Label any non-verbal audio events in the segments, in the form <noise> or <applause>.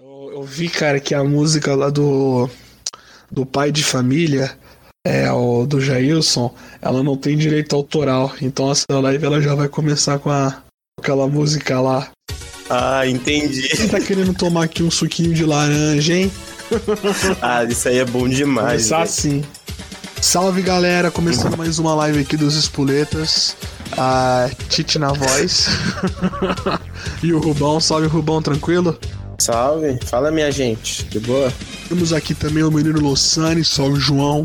Eu, eu vi, cara, que a música lá do, do pai de família, é, o do Jailson, ela não tem direito autoral. Então essa live ela já vai começar com a, aquela música lá. Ah, entendi. Quem tá querendo tomar aqui um suquinho de laranja, hein? <laughs> ah, isso aí é bom demais. Começar assim. Salve galera, começando mais uma live aqui dos Espuletas. A Tite na voz. <laughs> e o Rubão, salve Rubão, tranquilo? Salve, fala minha gente, de boa? Temos aqui também o menino Lossani, salve João.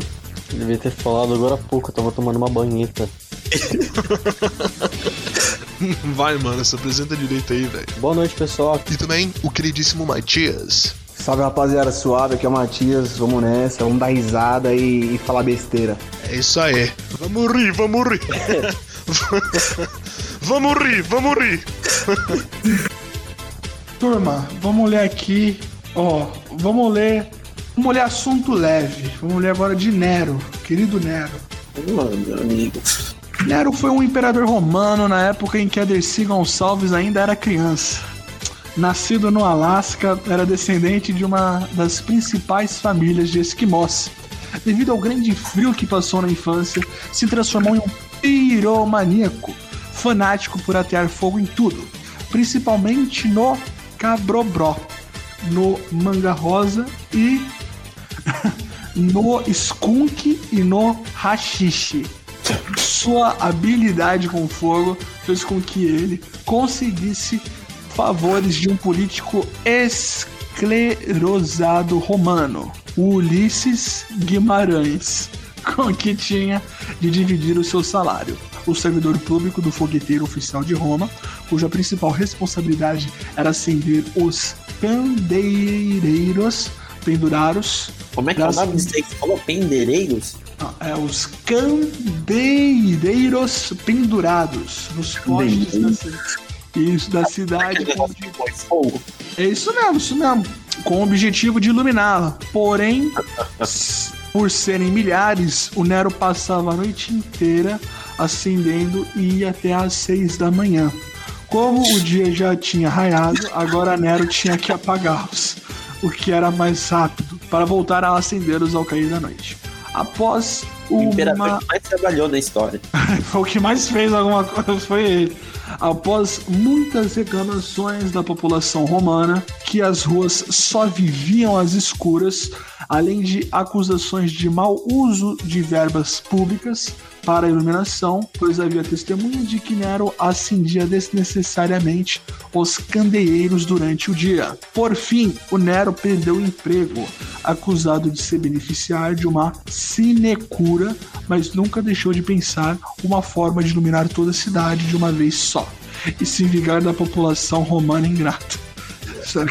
Devia ter falado agora há pouco, eu tava tomando uma banheta. <laughs> Vai, mano, se apresenta direito aí, velho. Boa noite, pessoal. E também o queridíssimo Matias. Salve rapaziada suave, aqui é o Matias, vamos nessa, vamos dar risada e, e falar besteira. É isso aí. Vamos rir, vamos rir. <laughs> <laughs> vamos rir, vamos rir. Turma, vamos ler aqui, ó, vamos ler, vamos ler assunto leve. Vamos ler agora de Nero, querido Nero. Mano, meu amigo. Nero foi um imperador romano na época em que a Dercy Gonçalves ainda era criança. Nascido no Alasca, era descendente de uma das principais famílias de esquimós. Devido ao grande frio que passou na infância, se transformou em um piromaníaco, fanático por atear fogo em tudo, principalmente no cabrobró, no manga rosa e <laughs> no skunk e no rachixe. Sua habilidade com fogo fez com que ele conseguisse favores de um político esclerosado romano, Ulisses Guimarães, com que tinha de dividir o seu salário. O servidor público do fogueteiro oficial de Roma, cuja principal responsabilidade era acender os candeireiros pendurados. Como é que é o das- nome disso aí você falou? Pendeireiros? Não, é os candeireiros pendurados nos postes da, ci- isso, da cidade. É isso mesmo, isso mesmo. Com o objetivo de iluminá-la. Porém, <laughs> por serem milhares, o Nero passava a noite inteira acendendo e ia até às seis da manhã. Como o dia já tinha raiado, agora Nero tinha que apagá-los, o que era mais rápido, para voltar a acendê-los ao cair da noite. Após O imperador que mais trabalhou na história. <laughs> o que mais fez alguma coisa, <laughs> foi ele. Após muitas reclamações da população romana, que as ruas só viviam às escuras, além de acusações de mau uso de verbas públicas para iluminação, pois havia testemunha de que Nero acendia desnecessariamente os candeeiros durante o dia. Por fim, o Nero perdeu o emprego, acusado de se beneficiar de uma sinecura, mas nunca deixou de pensar uma forma de iluminar toda a cidade de uma vez só e se vingar da população romana ingrata.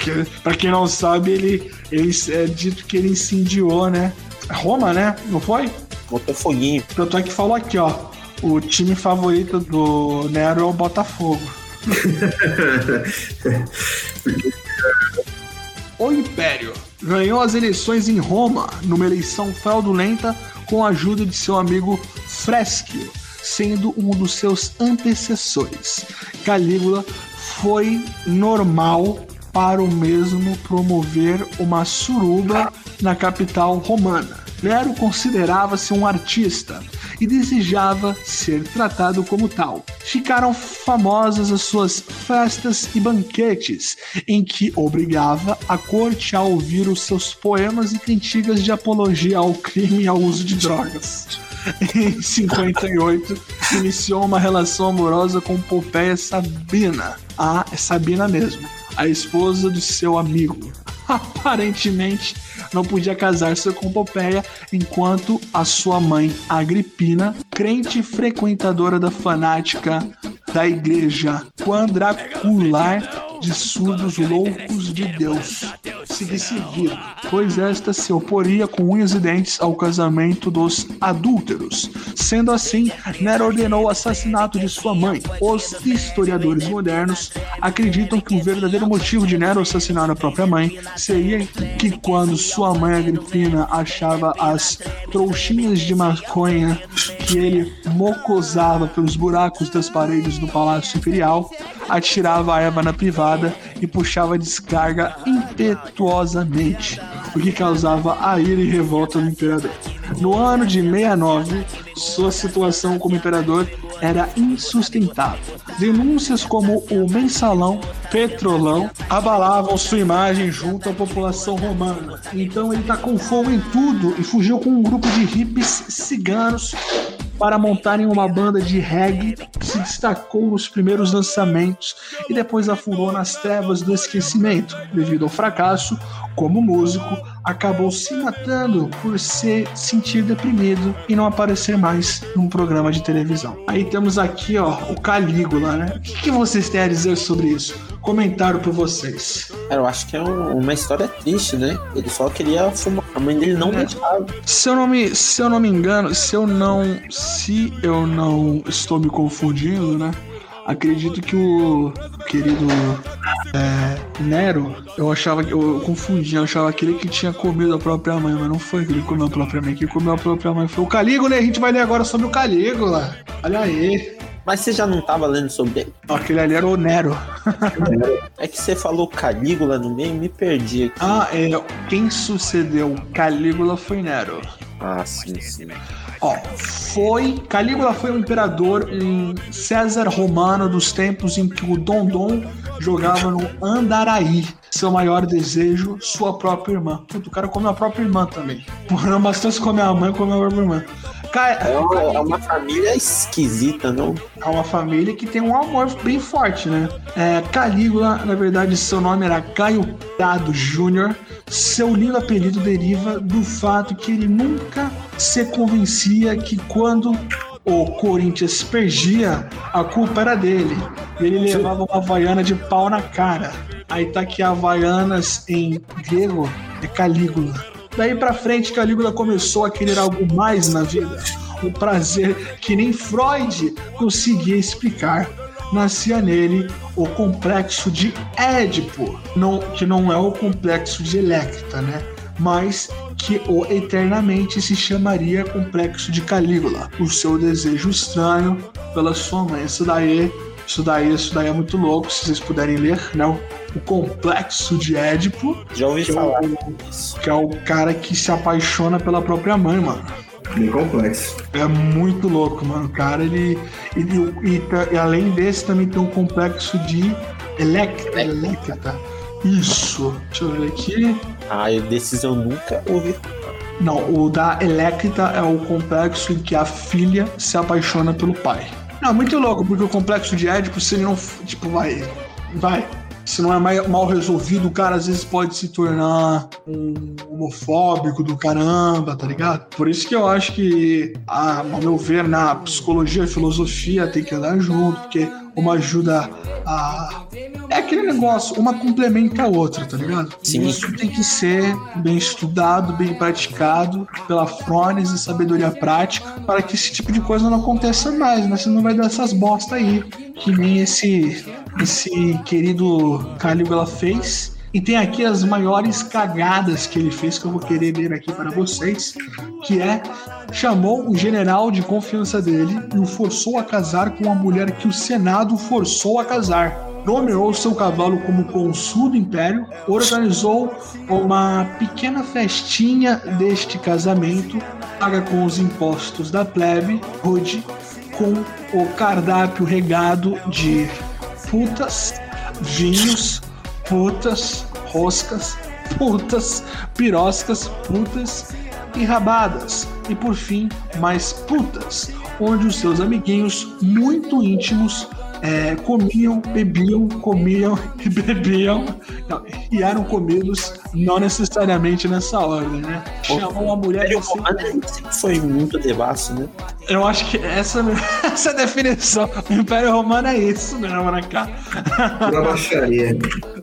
Que, pra quem não sabe, ele, ele é dito que ele incendiou, né? Roma, né? Não foi? Botou foguinho. Tanto é que falou aqui, ó. O time favorito do Nero é o Botafogo. <laughs> o Império ganhou as eleições em Roma numa eleição fraudulenta com a ajuda de seu amigo Fresquio, sendo um dos seus antecessores. Calígula foi normal para o mesmo promover uma suruba na capital romana. Nero considerava-se um artista e desejava ser tratado como tal. Ficaram famosas as suas festas e banquetes, em que obrigava a corte a ouvir os seus poemas e cantigas de apologia ao crime e ao uso de drogas. Em 58, iniciou uma relação amorosa com Pompeia Sabina. Ah, é Sabina mesmo, a esposa do seu amigo. <laughs> Aparentemente, não podia casar-se com Pompeia enquanto a sua mãe Agripina, crente frequentadora da fanática da igreja quadracular de surdos loucos de Deus, seguisse vivo, pois esta se oporia com unhas e dentes ao casamento dos adúlteros. Sendo assim, Nero ordenou o assassinato de sua mãe. Os historiadores modernos acreditam que o verdadeiro motivo de Nero assassinar a própria mãe seria que quando sua mãe Agripina achava as trouxinhas de maconha que ele mocosava pelos buracos das paredes do Palácio Imperial, atirava a erva na privada e puxava descarga impetuosamente, o que causava a ira e revolta do imperador. No ano de 69, sua situação como imperador era insustentável. Denúncias como o mensalão, petrolão, abalavam sua imagem junto à população romana. Então ele tacou fogo em tudo e fugiu com um grupo de hippies ciganos para montarem uma banda de reggae que se destacou nos primeiros lançamentos e depois afundou nas trevas do esquecimento. Devido ao fracasso, como músico, acabou se matando por se sentir deprimido e não aparecer mais num programa de televisão. Aí temos aqui, ó, o Calígula, né? O que, que vocês têm a dizer sobre isso? Comentário por vocês. Cara, eu acho que é um- uma história triste, né? Ele só queria fumar. Mãe dele não É. deixava. Se eu não me, se eu não me engano, se eu não, se eu não estou me confundindo, né? Acredito que o querido é, Nero, eu achava que eu, confundi, eu achava que ele que tinha comido a própria mãe, mas não foi que ele comeu a própria mãe, quem comeu a própria mãe foi o Calígula, e a gente vai ler agora sobre o Calígula. Olha aí. Mas você já não tava lendo sobre ele? Aquele ali era o Nero. É que você falou Calígula no meio e me perdi aqui. Ah, é. Quem sucedeu Calígula foi Nero. Ah, sim, sim. Ó, foi. Calígula foi um imperador em César Romano dos tempos em que o Dondon jogava no Andaraí. Seu maior desejo, sua própria irmã. Puta, o cara comeu a própria irmã também. Porra, não bastou comer a mãe, comeu a própria irmã. Ca- É uma, é uma família esquisita, não? é uma família que tem um amor bem forte, né? É, Calígula, na verdade, seu nome era Caio Prado Júnior. Seu lindo apelido deriva do fato que ele nunca se convencia que quando o Corinthians perdia, a culpa era dele. Ele levava uma havaiana de pau na cara. Aí tá aqui Havaianas em grego é Calígula. Daí pra frente, Calígula começou a querer algo mais na vida. Um prazer que nem Freud conseguia explicar. Nascia nele o complexo de Édipo, não, que não é o complexo de Electra, né? Mas que o eternamente se chamaria complexo de Calígula, o seu desejo estranho pela sua mãe. Isso daí, isso daí, isso daí é muito louco, se vocês puderem ler, né? O, o complexo de Édipo, Já ouvi que é, falar o, disso. que é o cara que se apaixona pela própria mãe, mano. Bem complexo. É muito louco, mano. O cara, ele. E, e- e e além desse, também tem um complexo de Electra. Electra. Isso. Deixa eu ver aqui. Ah, desses eu nunca ouvi. Não, o da Electra é o complexo em que a filha se apaixona pelo pai. Não, muito louco, porque o complexo de Édipo, se ele não. Tipo, vai. Vai. Se não é mal resolvido, o cara às vezes pode se tornar um homofóbico do caramba, tá ligado? Por isso que eu acho que, a- ao meu ver, na psicologia e filosofia tem que andar junto, porque uma ajuda a. É aquele negócio, uma complementa a outra, tá ligado? Sim. Isso tem que ser bem estudado, bem praticado pela frônese e sabedoria prática para que esse tipo de coisa não aconteça mais, né? Senão vai dar essas bosta aí, que nem esse, esse querido Calígula fez. E tem aqui as maiores cagadas que ele fez, que eu vou querer ler aqui para vocês, que é chamou o general de confiança dele e o forçou a casar com a mulher que o Senado forçou a casar. Nomeou seu cavalo como consul do império, organizou uma pequena festinha deste casamento, paga com os impostos da plebe, rude, com o cardápio regado de putas, vinhos, putas, roscas, putas, piroscas, putas e rabadas. E por fim, mais putas, onde os seus amiguinhos muito íntimos é, comiam, bebiam, comiam e <laughs> bebiam não, e eram comidos não necessariamente nessa ordem, né? Chamou uma mulher de sempre foi muito devasso, né? Eu acho que essa, <laughs> essa é a definição. O Império Romano é isso mesmo, né, cara? Pura baixaria.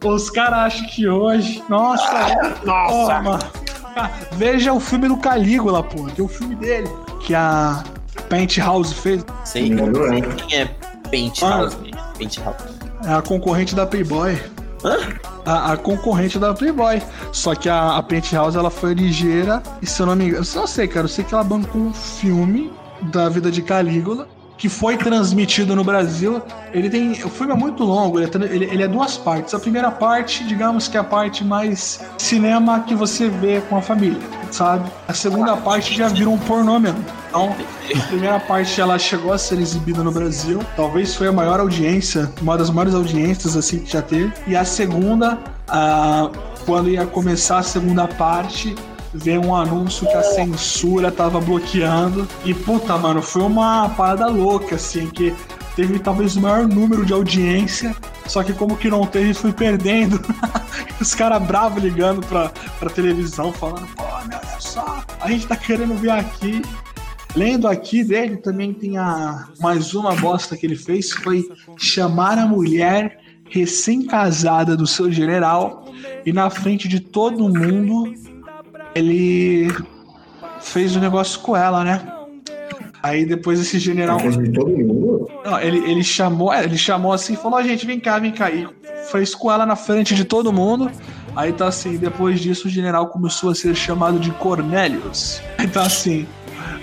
Os caras acham que hoje. Nossa, nossa. mano. Cara, veja o filme do Calígula, pô. Tem o filme dele. Que a Penthouse fez. Sei, Não, não é. quem é Penthouse, né? Penthouse. É a concorrente da Playboy. Hã? A, a concorrente da Playboy. Só que a, a Penthouse ela foi ligeira. E se eu não me engano. Eu não sei, cara. Eu sei que ela bancou um filme da vida de Calígula. que foi transmitido no Brasil. Ele tem. O filme é muito longo, ele é, ele- ele é duas partes. A primeira parte, digamos que é a parte mais cinema que você vê com a família, sabe? A segunda parte já vira um pornô mesmo. Então, a primeira parte ela chegou a ser exibida no Brasil. Talvez foi a maior audiência, uma das maiores audiências assim que já teve. E a segunda, ah, quando ia começar a segunda parte, veio um anúncio que a censura tava bloqueando. E puta, mano, foi uma parada louca, assim, que teve talvez o maior número de audiência. Só que como que não teve, fui perdendo. <laughs> Os caras bravos ligando pra, pra televisão, falando, pô, meu, olha só, a gente tá querendo ver aqui. Lendo aqui dele também tem a mais uma bosta que ele fez foi chamar a mulher recém-casada do seu general e na frente de todo mundo ele fez um negócio com ela, né? Aí depois esse general não, ele, ele chamou, é, ele chamou assim e falou, "Ó, gente, vem cá, vem cá. E fez com ela na frente de todo mundo. Aí tá assim, depois disso o general começou a ser chamado de Cornelius. Aí tá assim,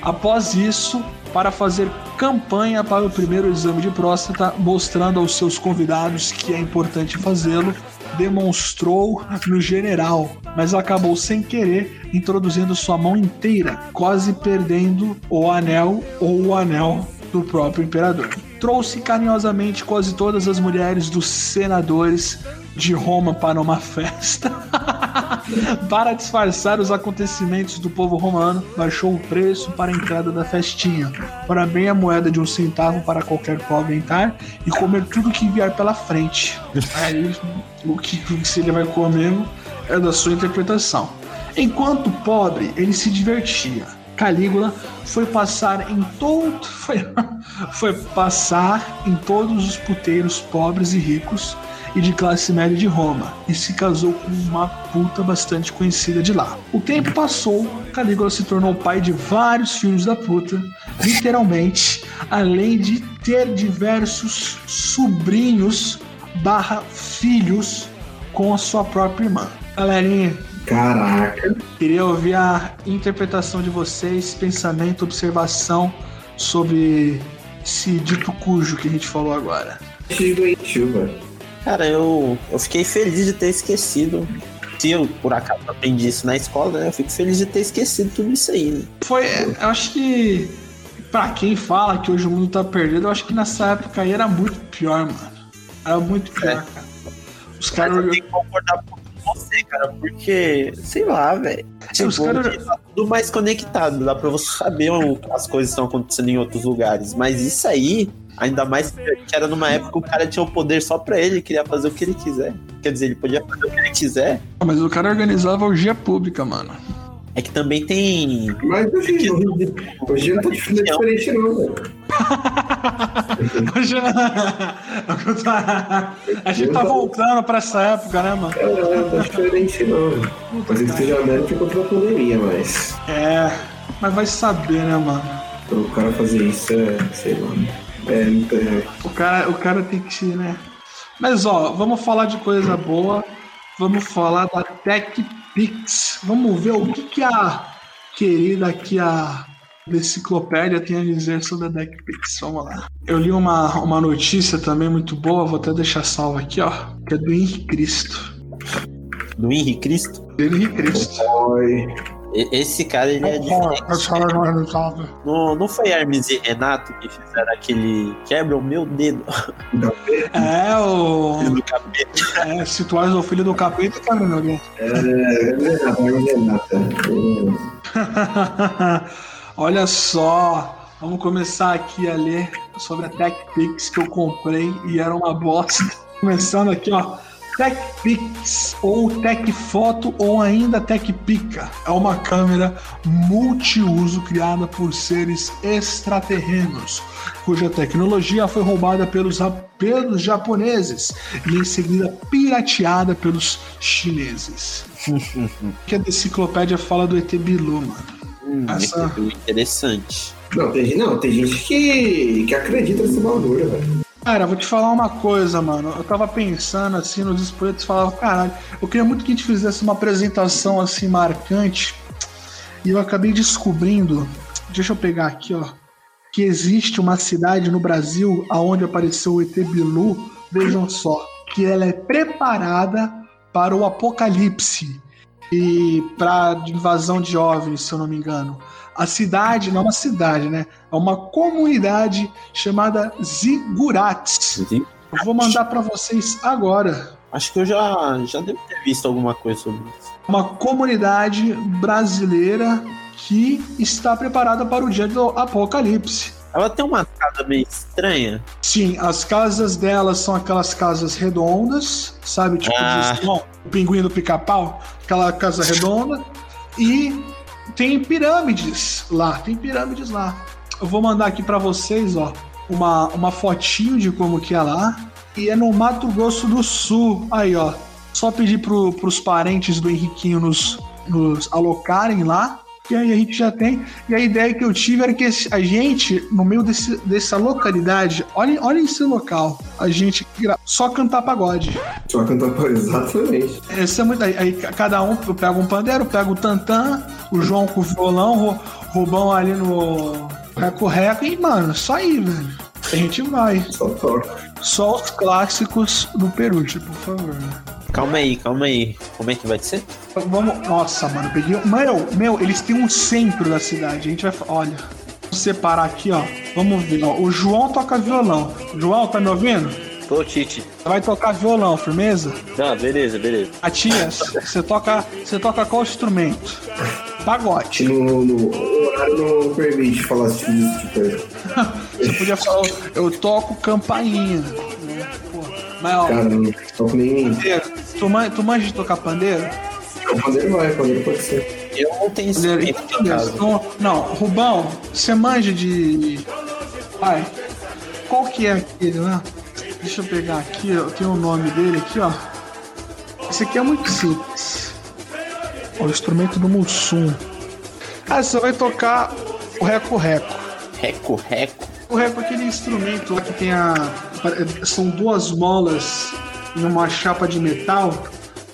após isso, para fazer campanha para o primeiro exame de próstata, mostrando aos seus convidados que é importante fazê-lo, demonstrou no general, mas acabou sem querer introduzindo sua mão inteira, quase perdendo o anel ou o anel do próprio imperador. Trouxe carinhosamente quase todas as mulheres dos senadores de Roma para uma festa. <laughs> para disfarçar os acontecimentos do povo romano, baixou o preço para a entrada da festinha. Ora bem a moeda de um centavo para qualquer pobre entrar e comer tudo que vier pela frente. <laughs> Aí, o que se ele vai comer é da sua interpretação. Enquanto pobre, ele se divertia. Calígula foi passar em todo <laughs> foi, foi passar em todos os puteiros pobres e ricos e de classe média de Roma e se casou com uma puta bastante conhecida de lá. O tempo passou, Calígula se tornou pai de vários filhos da puta, literalmente, além de ter diversos sobrinhos barra filhos com a sua própria irmã. Galerinha, Caraca. Queria ouvir a interpretação de vocês, pensamento, observação sobre esse dito cujo que a gente falou agora. Doentio, velho. Cara, eu, eu fiquei feliz de ter esquecido. Se eu, por acaso, aprendi isso na escola, né? Eu fico feliz de ter esquecido tudo isso aí, né? Foi, eu acho que pra quem fala que hoje o mundo tá perdido, eu acho que nessa época aí era muito pior, mano. Era muito pior, cara. Os caras. eu tenho que concordar com você, cara, porque, sei lá, velho. Tipo, os cara- hoje tá tudo mais conectado, dá pra você saber o- as coisas estão acontecendo em outros lugares. Mas isso aí, ainda mais que era numa época que o cara tinha o poder só pra ele, queria fazer o que ele quiser. Quer dizer, ele podia fazer o que ele quiser. Mas o cara organizava orgia pública, mano. É que também tem. Mas hoje, hoje, hoje não tá dif- diferente, não, velho. Hoje- <laughs> a gente tá voltando pra essa época, né, mano? É, não tá diferente, não. Mas isso que já ficou pra pandemia, mas. É, mas vai saber, né, mano? O cara fazer isso é, sei lá. É, muito é, O cara, o cara tem que, né? Mas ó, vamos falar de coisa boa. Vamos falar da TechPix. Vamos ver o que, que a querida aqui, a enciclopédia tem a dizer sobre a TechPix. Vamos lá. Eu li uma, uma notícia também muito boa, vou até deixar salva aqui, ó. Que é do Henrique Cristo. Do Henrique Cristo. Do Henrique Cristo. Oi. Esse cara, ele é diferente. Não, não foi Hermes e Renato que fizeram aquele quebra o meu dedo É, o. do capeta. É, se tu és o filho do capeta, cara, meu Deus. É, é é. Olha só, vamos começar aqui a ler sobre a TechPix que eu comprei e era uma bosta. <laughs> Começando aqui, ó. TechPix ou TechFoto ou ainda TechPica é uma câmera multiuso criada por seres extraterrenos, cuja tecnologia foi roubada pelos, pelos japoneses e em seguida pirateada pelos chineses. <laughs> que a enciclopédia fala do ET Bilu, mano. Hum, Essa- é interessante. Não, tem, gente- não, tem gente que, que acredita nesse bagulho, velho. Cara, vou te falar uma coisa, mano. Eu tava pensando assim nos espoletos e falava, caralho, eu queria muito que a gente fizesse uma apresentação assim marcante. E eu acabei descobrindo. Deixa eu pegar aqui, ó. que existe uma cidade no Brasil aonde apareceu o ET Bilu, vejam só, que ela é preparada para o apocalipse e para invasão de OVNIs, se eu não me engano. A cidade, não é uma cidade, né? É uma comunidade chamada Zigurates. Eu vou mandar para vocês agora. Acho que eu já, já devo ter visto alguma coisa sobre isso. Uma comunidade brasileira que está preparada para o dia do apocalipse. Ela tem uma casa meio estranha. Sim, as casas delas são aquelas casas redondas, sabe? Tipo, Ah. de- o pinguim do pica-pau, aquela casa redonda. E tem pirâmides lá, tem pirâmides lá. Eu vou mandar aqui pra vocês, ó, uma, uma fotinho de como que é lá. E é no Mato Grosso do Sul. Aí, ó. Só pedir pro, pros parentes do Henriquinho nos, nos alocarem lá. E aí a gente já tem. E a ideia que eu tive era que a gente, no meio desse, dessa localidade, olhem, olhem esse local. A gente só cantar pagode. Só cantar pra <laughs> exatamente. Esse é muito. Aí, aí cada um pega um pandeiro, pega o tantã, o João com o violão, o Rubão ali no reco-reco. E, mano, só aí, velho. A gente vai. Só. Só os clássicos do Peruche, por favor. Calma aí, calma aí. Como é que vai ser? Vamos. Nossa, mano, peguei. Meu, meu, eles têm um centro da cidade. A gente vai. Olha. Vou separar aqui, ó. Vamos ver, ó. O João toca violão. João, tá me ouvindo? Tô, Tite. Vai tocar violão, firmeza? Ah, beleza, beleza. Matias, você toca. Você toca qual instrumento? Pagode. No, no o horário não permite falar esse tipo de coisa. <laughs> Você podia falar, eu toco campainha. Né? Mas ó, Cara, não toco nem. pandeiro, tu, man, tu manja de tocar pandeiro? O pandeiro vai, o pandeiro pode ser. Eu não tenho Pandeiro, beleza. casa. Então, não, Rubão, você manja de. Pai, qual que é aquele lá? Deixa eu pegar aqui, eu tenho o nome dele aqui, ó. Esse aqui é muito simples. Ó, o instrumento do Mussum. Ah, você vai tocar o reco-reco. Reco, reco. O reco é aquele instrumento lá que tem a. São duas molas em uma chapa de metal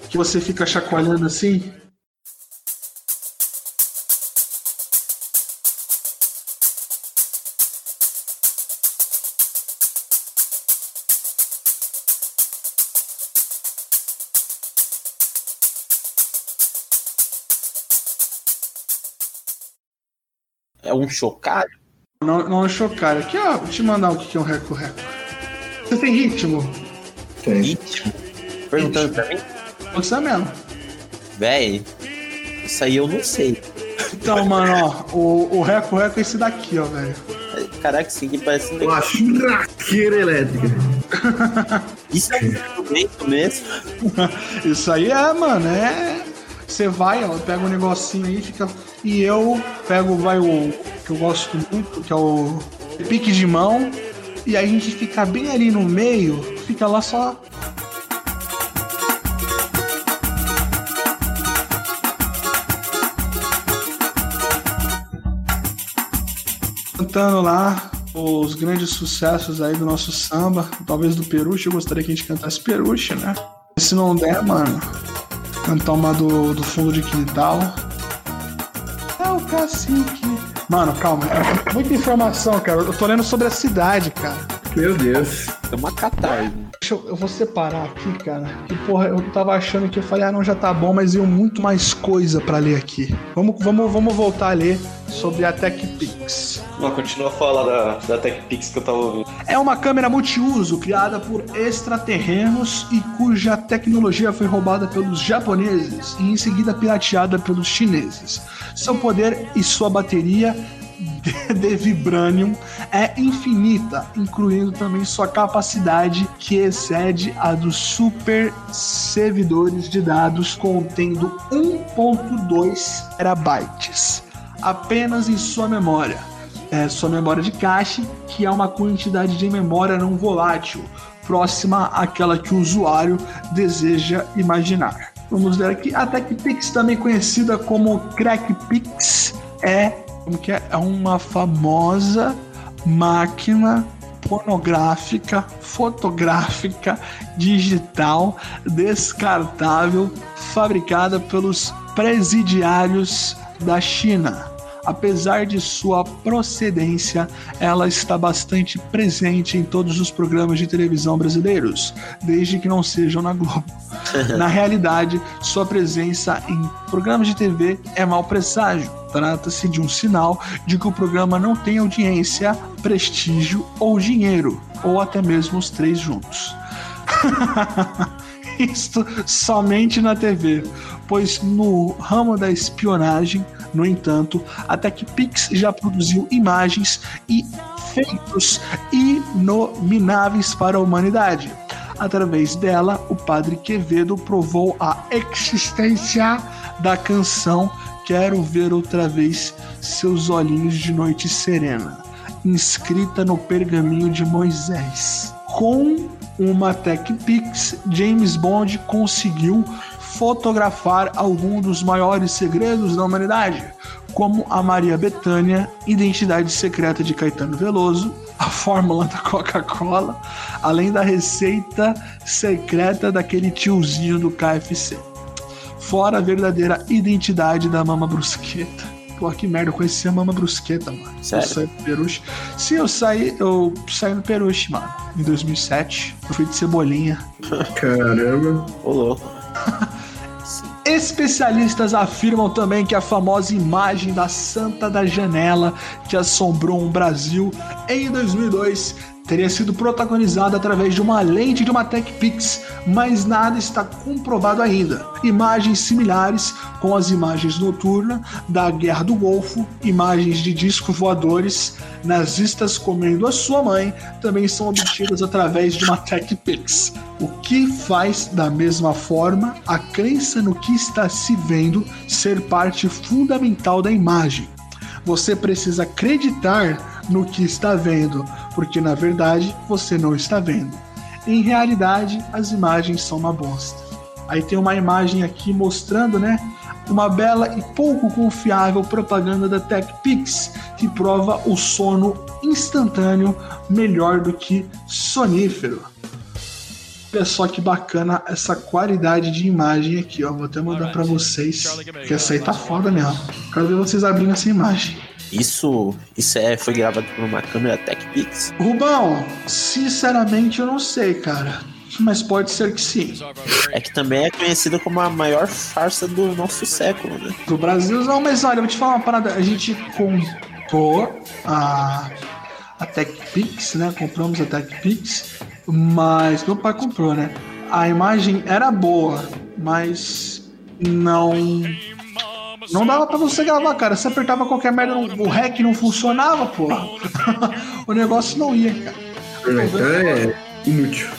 que você fica chacoalhando assim. É um chocalho? Não, não é chocalho. Aqui, ó, vou te mandar o que que é um reco-reco. Você tem ritmo? Tem. Ritmo? Perguntando pra mim? Você mesmo. Véi, isso aí eu não sei. Então, mano, ó, o, o reco-reco é esse daqui, ó, velho. Caraca, isso aqui parece um Uma churrasqueira elétrica. <laughs> Isso é um instrumento mesmo? <laughs> Isso aí é, mano, é. Você vai, ó, pega um negocinho aí, fica. E eu pego, vai o que eu gosto muito, que é o pique de mão. E a gente fica bem ali no meio, fica lá só. Cantando lá os grandes sucessos aí do nosso samba, talvez do Peruche, eu gostaria que a gente cantasse Peruche, né? Se não der, mano, cantar uma do, do fundo de quintal. É o cacique. Mano, calma, é muita informação, cara. Eu tô lendo sobre a cidade, cara. Meu Deus. É uma catarse. Deixa eu, eu vou separar aqui, cara. Que porra, eu tava achando que eu falei, ah, não, já tá bom, mas veio muito mais coisa pra ler aqui. Vamos, vamos, vamos voltar a ler sobre a TechPix. Não, continua a falar da, da TechPix que eu tava ouvindo. É uma câmera multiuso criada por extraterrenos e cuja tecnologia foi roubada pelos japoneses e em seguida pirateada pelos chineses. Seu poder e sua bateria de- <laughs> de vibranium é infinita, incluindo também sua capacidade que excede a dos super servidores de dados contendo 1.2 terabytes apenas em sua memória é, sua memória de cache, que é uma quantidade de memória não volátil, próxima àquela que o usuário deseja imaginar. Vamos ver aqui, a TechPix, também conhecida como CrackPix, é, como que é? é uma famosa máquina pornográfica, fotográfica, digital, descartável, fabricada pelos presidiários da China. Apesar de sua procedência, ela está bastante presente em todos os programas de televisão brasileiros, desde que não sejam na Globo. <laughs> Na realidade, sua presença em programas de TV é mau presságio. Trata-se de um sinal de que o programa não tem audiência, prestígio ou dinheiro, ou até mesmo os três juntos. <laughs> Isto somente na TV, pois no ramo da espionagem, no entanto, a TechPix já produziu imagens e feitos inomináveis para a humanidade. Através dela, o padre Quevedo provou a existência da canção Quero Ver Outra Vez Seus Olhinhos de Noite Serena, inscrita no pergaminho de Moisés. Com uma TechPix, James Bond conseguiu fotografar algum dos maiores segredos da humanidade, como a Maria Bethânia, identidade secreta de Caetano Veloso, a fórmula da Coca-Cola, além da receita secreta daquele tiozinho do KFC. Fora a verdadeira identidade da Mama Brusqueta. Pô, que merda, eu conheci a Mama Brusqueta, mano. Sério? Eu saí do Peruche. Sim, eu saí, eu saí no Peruche, mano, em 2007. Eu fui de Cebolinha. <laughs> Caramba. Ô, louco. <laughs> Especialistas afirmam também que a famosa imagem da Santa da Janela que assombrou o Brasil em 2002 teria sido protagonizada através de uma lente de uma TechPix, mas nada está comprovado ainda. Imagens similares com as imagens noturnas da Guerra do Golfo, imagens de discos voadores, nazistas comendo a sua mãe, também são obtidas através de uma TechPix. O que faz, da mesma forma, a crença no que está se vendo ser parte fundamental da imagem. Você precisa acreditar no que está vendo, porque na verdade você não está vendo. Em realidade, as imagens são uma bosta. Aí tem uma imagem aqui mostrando, né, uma bela e pouco confiável propaganda da TechPix que prova o sono instantâneo melhor do que sonífero. Olha só que bacana essa qualidade de imagem aqui, ó. Vou até mandar pra vocês, que essa aí tá foda mesmo. Quero ver vocês abrindo essa imagem. Isso, isso é, foi gravado por uma câmera TechPix. Rubão, sinceramente eu não sei, cara. Mas pode ser que sim. É que também é conhecida como a maior farsa do nosso século, né? Do Brasil, não, mas olha, eu vou te falar uma parada. A gente comprou a, a TechPix, né? Compramos a TechPix, mas meu pai comprou, né? A imagem era boa, mas não. Não dava pra você gravar, cara. Você apertava qualquer merda, o REC não funcionava, pô. <laughs> o negócio não ia, cara. Então é inútil.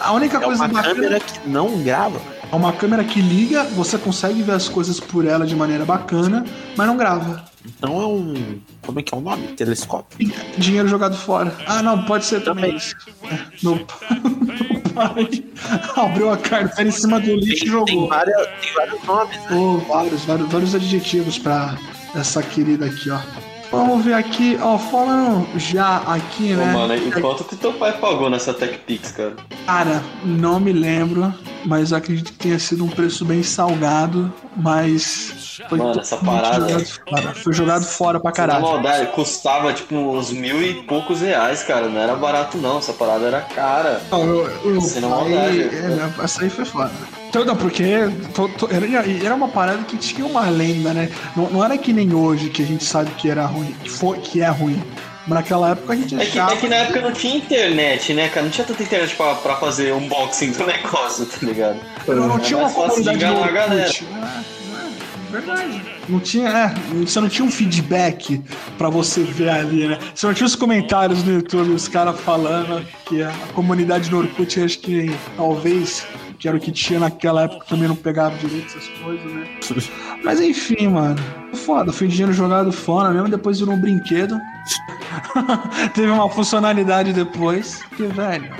A única É coisa uma bacana câmera que não grava. é uma câmera que liga, você consegue ver as coisas por ela de maneira bacana, mas não grava. Então é um. Como é que é o nome? Telescópio. Dinheiro jogado fora. Ah, não, pode ser também. Também. isso. É, Meu, pai abriu a carteira em cima do lixo e Tem, tem, jogou. várias, tem vários nomes, né? Oh, vários, vários, vários adjetivos pra essa querida aqui, ó. Vamos ver aqui, ó, falando já aqui, Ô, né? mano, e quanto que teu pai pagou nessa TechPix, cara? Cara, não me lembro, mas acredito que tenha sido um preço bem salgado, mas foi Mano, essa parada- jogado fora. Foi jogado fora pra Na caralho. maldade, custava tipo uns mil e poucos reais, cara. Não era barato, não. Essa parada era cara. Não, eu, eu, aí, maldade, é, né? essa aí foi foda. Então, não, porque to- to- era, era uma parada que tinha uma lenda, né? Não, não era que nem hoje que a gente sabe que era ruim, que, foi, que é ruim. Mas naquela época a gente É que, é que na época não tinha internet, né, cara? Não tinha tanta internet pra, pra fazer unboxing do <laughs> negócio, tá ligado? não, não tinha uma comunidade no enganar a galera. Orkut. É, é, verdade. Não tinha, é, você não tinha um feedback pra você ver ali, né? Você não tinha os comentários no YouTube, os caras falando que a comunidade no Orkut, acho que talvez, que era o que tinha naquela época, também não pegava direito essas coisas, né? <laughs> Mas enfim, mano. Foda, foi dinheiro jogado fora mesmo, depois virou um brinquedo. <laughs> Teve uma funcionalidade depois. Que, velho,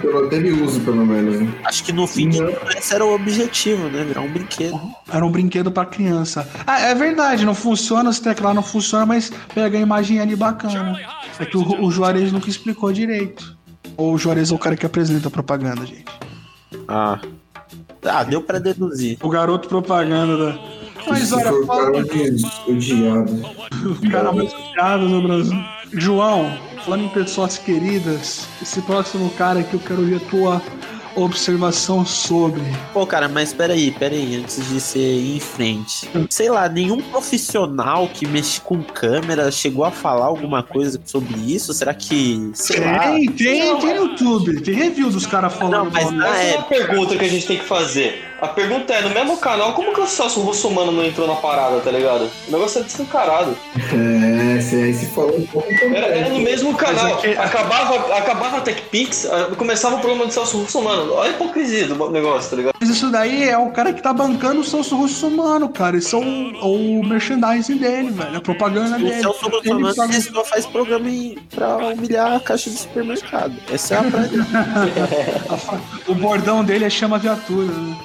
Pelo- Teve uso, pelo menos. né? Acho que no fim de Não. esse era o objetivo, né? Virar um brinquedo. Era um brinquedo pra criança. Ah, é verdade, não funciona, os teclados não funcionam, mas pega a imagem ali bacana. É que o, o Juarez nunca explicou direito. Ou o Juarez é o cara que apresenta a propaganda, gente. Ah. Ah, deu pra deduzir. O garoto propaganda da. Mas Se olha, o fala- cara mais odiado. <laughs> o cara mais odiado no Brasil. João, falando em pessoas queridas, esse próximo cara que eu quero ver a tua observação sobre. Pô, cara, mas peraí, peraí, antes de você ir em frente. Sei lá, nenhum profissional que mexe com câmera chegou a falar alguma coisa sobre isso? Será que. Sei lá. Tem, tem, tem no YouTube, tem review dos caras falando. Não, mas na Essa é uma pergunta que a gente tem que fazer. A pergunta é, no mesmo canal, como que o Celso Russomano não entrou na parada, tá ligado? O negócio é descancarado. É, você aí se falou um pouco também. Era, era no mesmo canal. aqui- Acabava, acabava a TechPix, ah, começava o programa do Celso Russomano. Olha a hipocrisia do negócio, tá ligado? Mas isso daí é o cara que tá bancando o Celso Russomano, cara. Isso é o, o merchandising dele, velho. A propaganda O dele. Celso Ele Russomano paga- ele só faz programa em, pra humilhar a caixa de supermercado. Essa é a <laughs> prática. <laughs> O bordão dele é chama viatura. né?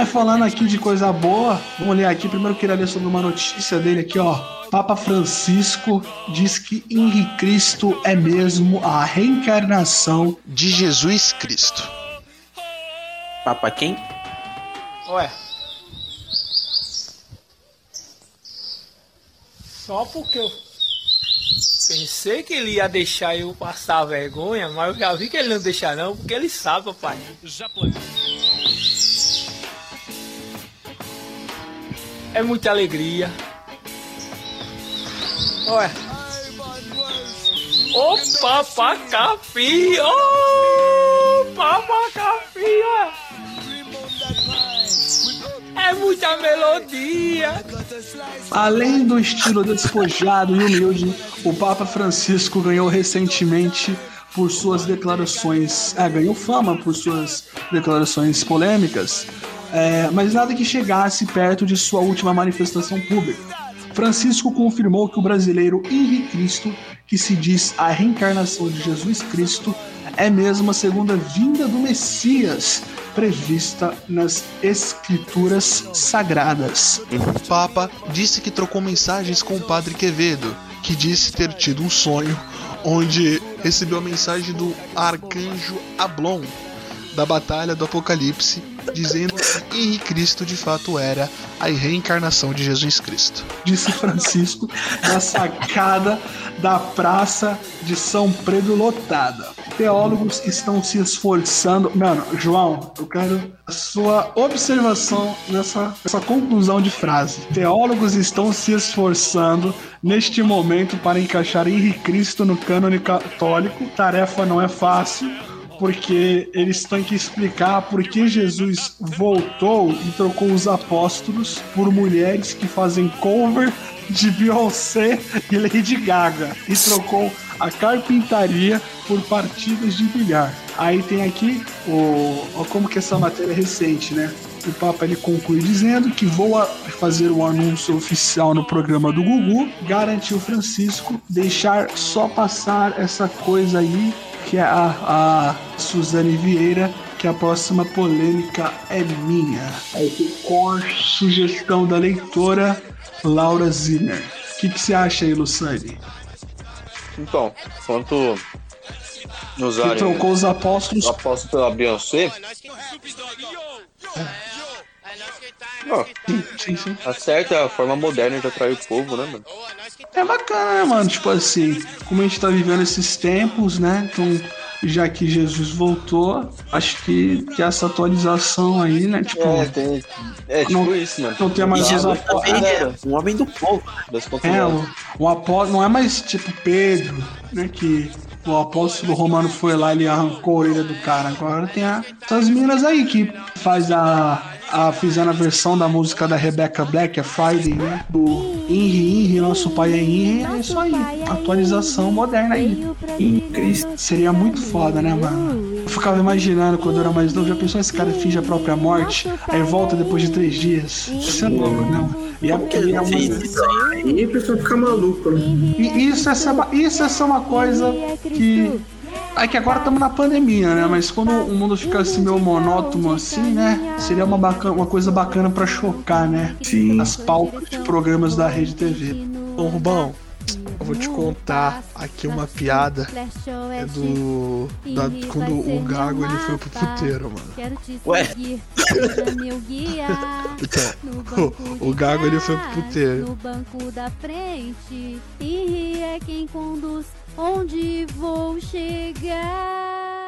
Mas falando aqui de coisa boa, vamos ler aqui. Primeiro eu queria ler sobre uma notícia dele aqui, ó. Papa Francisco diz que Henri Cristo é mesmo a reencarnação de Jesus Cristo. Papa quem? Ué. Só porque eu pensei que ele ia deixar eu passar vergonha, mas eu já vi que ele não deixa não, porque ele sabe, papai. É muita alegria. Ué. Ô papacapi! Ô papacapi! ué. É muita melodia! Além do estilo despojado e humilde, o Papa Francisco ganhou recentemente por suas declarações. Ah, ganhou fama por suas declarações polêmicas, é, mas nada que chegasse perto de sua última manifestação pública. Francisco confirmou que o brasileiro Henri Cristo, que se diz a reencarnação de Jesus Cristo, é mesmo a segunda vinda do Messias, prevista nas Escrituras Sagradas. O Papa disse que trocou mensagens com o Padre Quevedo, que disse ter tido um sonho onde recebeu a mensagem do arcanjo Ablon da Batalha do Apocalipse, dizendo que Henri Cristo de fato era a reencarnação de Jesus Cristo. disse Francisco, na sacada da Praça de São Pedro lotada. Teólogos estão se esforçando. Mano, João, eu quero a sua observação nessa, nessa conclusão de frase. Teólogos estão se esforçando neste momento para encaixar Henri Cristo no cânone católico. Tarefa não é fácil porque eles têm que explicar por que Jesus voltou e trocou os apóstolos por mulheres que fazem cover de Beyoncé e Lady Gaga e trocou a carpintaria por partidas de bilhar. Aí tem aqui o, como que essa matéria é recente, né? O Papa ele conclui dizendo que vou fazer o anúncio oficial no programa do Gugu, garantiu Francisco deixar só passar essa coisa aí que é a, a Suzane Vieira, que a próxima polêmica é minha. Aí com sugestão da leitora Laura Zimmer. O que, que você acha aí, Luciane? Então, quanto Que trocou os apóstolos o apóstolo pela Beyoncé, ó, <laughs> Sim, sim. tá certo, é a forma moderna de atrair o povo, né, mano? É bacana, né, mano? Tipo assim, como a gente tá vivendo esses tempos, né? Então, já que Jesus voltou, acho que, que essa atualização aí, né? Tipo, É, tem, é tipo Não- isso, mano. não tem mais. Também dá- é um homem do povo. É, o, o apóstolo não é mais tipo Pedro, né? Que o apóstolo romano foi lá e ele arrancou a orelha do cara. Agora tem a, essas minas aí que faz a, a. Fizeram a versão da música da Rebecca Black, a Friday, né? Do Henry, Henry, nosso pai é Henry. É isso aí. Atualização moderna aí. Cristo. Seria muito foda, né, mano? Eu ficava imaginando quando eu era mais novo, já pensou esse cara finge a própria morte, aí volta depois de três dias? Isso é louco, né? mano? E é, e é aí? Aí a pessoa fica maluca, né? E isso é, essa- isso é só uma coisa que. É que agora estamos na pandemia, né? Mas quando o mundo fica assim meio monótono assim, né? Seria uma, bacana, uma coisa bacana pra chocar, né? Sim. As pautas de programas da Rede TV. Ô Rubão, Eu vou te contar aqui uma piada é do. Da, quando o Gago ele foi pro puteiro, mano. Quero te Ué? seguir, seja meu guia. Então, <laughs> o de Gago ele foi pro puteiro. No banco da frente. E é quem conduz onde vou chegar.